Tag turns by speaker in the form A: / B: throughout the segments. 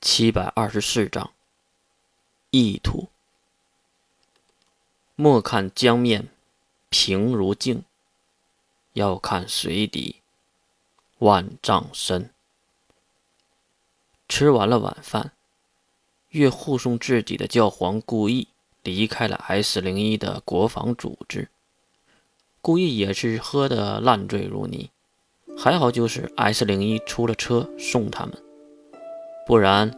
A: 七百二十四章，意图。莫看江面平如镜，要看水底万丈深。吃完了晚饭，岳护送自己的教皇故意离开了 S 零一的国防组织。故意也是喝得烂醉如泥，还好就是 S 零一出了车送他们。不然，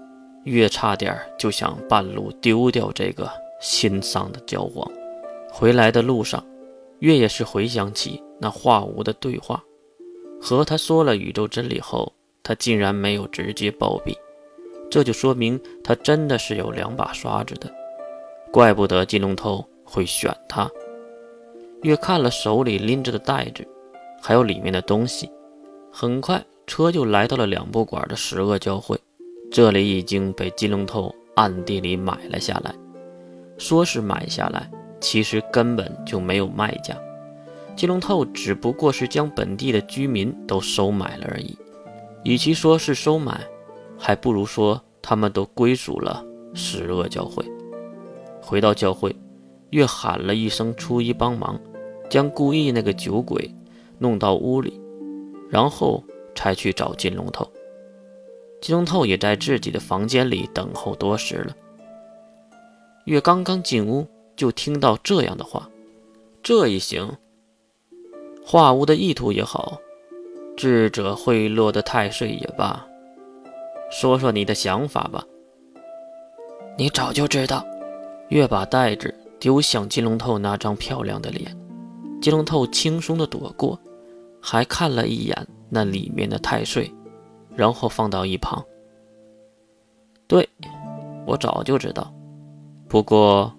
A: 月差点就想半路丢掉这个心丧的教皇。回来的路上，月也是回想起那化无的对话，和他说了宇宙真理后，他竟然没有直接暴毙，这就说明他真的是有两把刷子的，怪不得金龙头会选他。月看了手里拎着的袋子，还有里面的东西，很快车就来到了两不管的十恶教会。这里已经被金龙头暗地里买了下来，说是买下来，其实根本就没有卖家。金龙头只不过是将本地的居民都收买了而已。与其说是收买，还不如说他们都归属了十恶教会。回到教会，月喊了一声初一帮忙，将故意那个酒鬼弄到屋里，然后才去找金龙头。金龙头也在自己的房间里等候多时了。月刚刚进屋，就听到这样的话：“这一行，画屋的意图也好，智者贿赂的太岁也罢，说说你的想法吧。”
B: 你早就知道。
A: 月把袋子丢向金龙头那张漂亮的脸，金龙头轻松的躲过，还看了一眼那里面的太岁。然后放到一旁。对，我早就知道，不过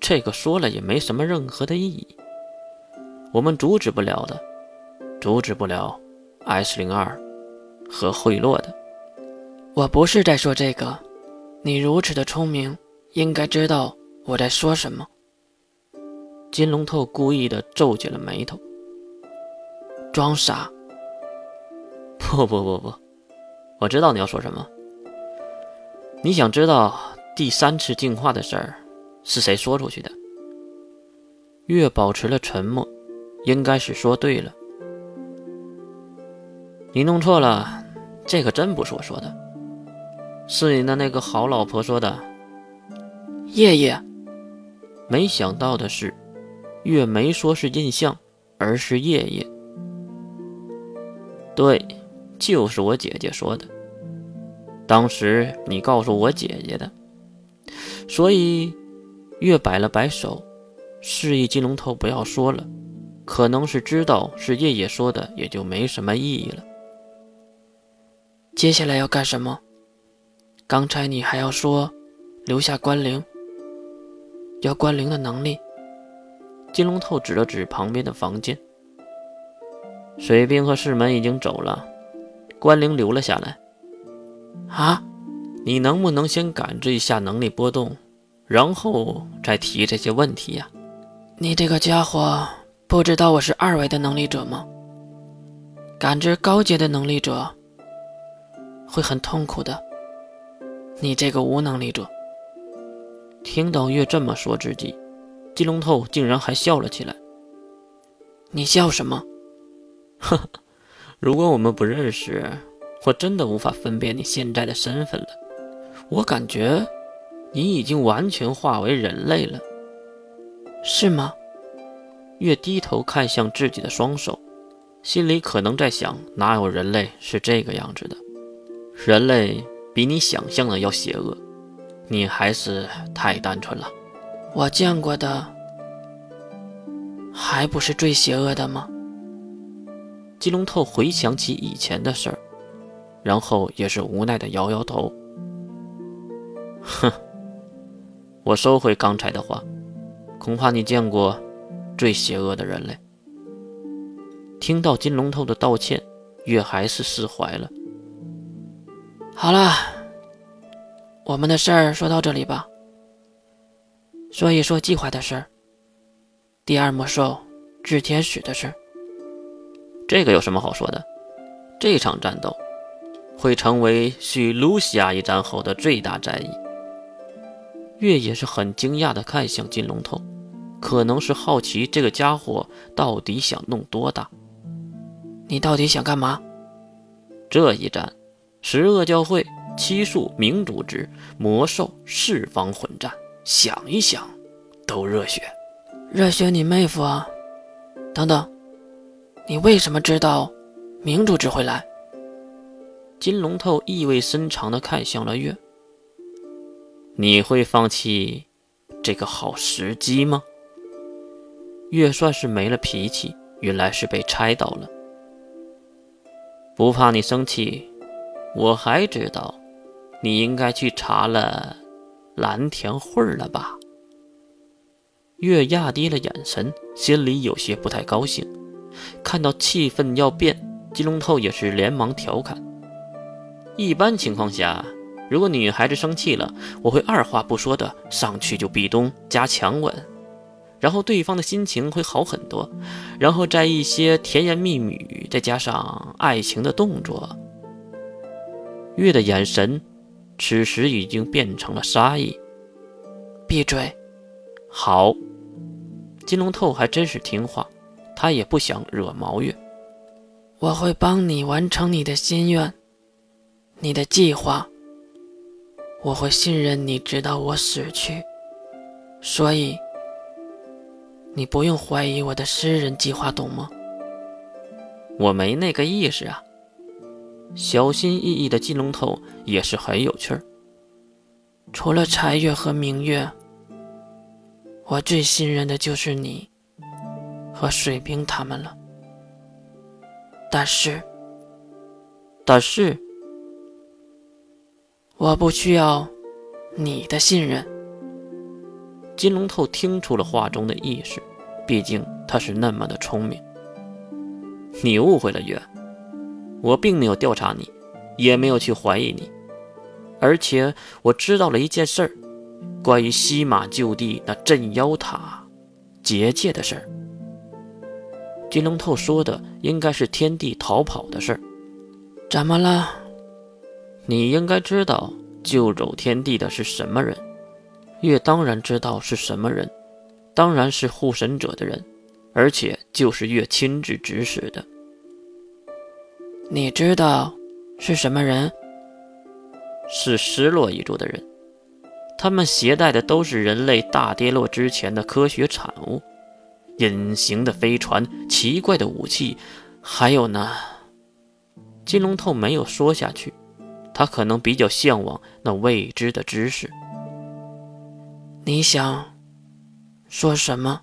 A: 这个说了也没什么任何的意义。我们阻止不了的，阻止不了 S 零二和贿赂的。
B: 我不是在说这个，你如此的聪明，应该知道我在说什么。
A: 金龙头故意的皱起了眉头，
B: 装傻。
A: 不不不不。我知道你要说什么。你想知道第三次进化的事儿是谁说出去的？月保持了沉默，应该是说对了。你弄错了，这可真不是我说的，是你的那个好老婆说的。
B: 夜夜，
A: 没想到的是，月没说是印象，而是夜夜。对。就是我姐姐说的，当时你告诉我姐姐的，所以月摆了摆手，示意金龙头不要说了，可能是知道是叶叶说的，也就没什么意义了。
B: 接下来要干什么？刚才你还要说留下关灵，要关灵的能力。
A: 金龙头指了指旁边的房间，水兵和士门已经走了。关灵留了下来。
B: 啊，
A: 你能不能先感知一下能力波动，然后再提这些问题呀？
B: 你这个家伙不知道我是二维的能力者吗？感知高阶的能力者会很痛苦的。你这个无能力者。
A: 听到月这么说之际，金龙头竟然还笑了起来。
B: 你笑什么？
A: 呵呵。如果我们不认识，我真的无法分辨你现在的身份了。我感觉你已经完全化为人类了，
B: 是吗？
A: 月低头看向自己的双手，心里可能在想：哪有人类是这个样子的？人类比你想象的要邪恶，你还是太单纯了。
B: 我见过的还不是最邪恶的吗？
A: 金龙头回想起以前的事儿，然后也是无奈的摇摇头。哼，我收回刚才的话，恐怕你见过最邪恶的人类。听到金龙头的道歉，月还是释怀了。
B: 好了，我们的事儿说到这里吧。说一说计划的事儿。第二魔兽炽天使的事儿。
A: 这个有什么好说的？这场战斗，会成为续卢西亚一战后的最大战役。月也是很惊讶地看向金龙头，可能是好奇这个家伙到底想弄多大。
B: 你到底想干嘛？
A: 这一战，十恶教会、七术、冥主之魔兽四方混战，想一想都热血。
B: 热血你妹夫啊！等等，你为什么知道明主只会来？
A: 金龙头意味深长地看向了月。你会放弃这个好时机吗？月算是没了脾气，原来是被猜到了。不怕你生气，我还知道，你应该去查了蓝田会了吧？月压低了眼神，心里有些不太高兴。看到气氛要变，金龙头也是连忙调侃：一般情况下。如果女孩子生气了，我会二话不说的上去就壁咚加强吻，然后对方的心情会好很多，然后再一些甜言蜜语，再加上爱情的动作。月的眼神此时已经变成了杀意。
B: 闭嘴！
A: 好，金龙透还真是听话，他也不想惹毛月。
B: 我会帮你完成你的心愿，你的计划。我会信任你，直到我死去。所以，你不用怀疑我的私人计划，懂吗？
A: 我没那个意识啊。小心翼翼的金龙头也是很有趣儿。
B: 除了柴月和明月，我最信任的就是你和水兵他们了。但是，
A: 但是。
B: 我不需要你的信任。
A: 金龙头听出了话中的意思，毕竟他是那么的聪明。你误会了，月，我并没有调查你，也没有去怀疑你，而且我知道了一件事儿，关于西马就地那镇妖塔结界的事儿。金龙透说的应该是天帝逃跑的事儿。
B: 怎么了？
A: 你应该知道救走天帝的是什么人，月当然知道是什么人，当然是护神者的人，而且就是月亲自指使的。
B: 你知道是什么人？
A: 是失落一族的人，他们携带的都是人类大跌落之前的科学产物，隐形的飞船、奇怪的武器，还有呢。金龙透没有说下去。他可能比较向往那未知的知识。
B: 你想说什么？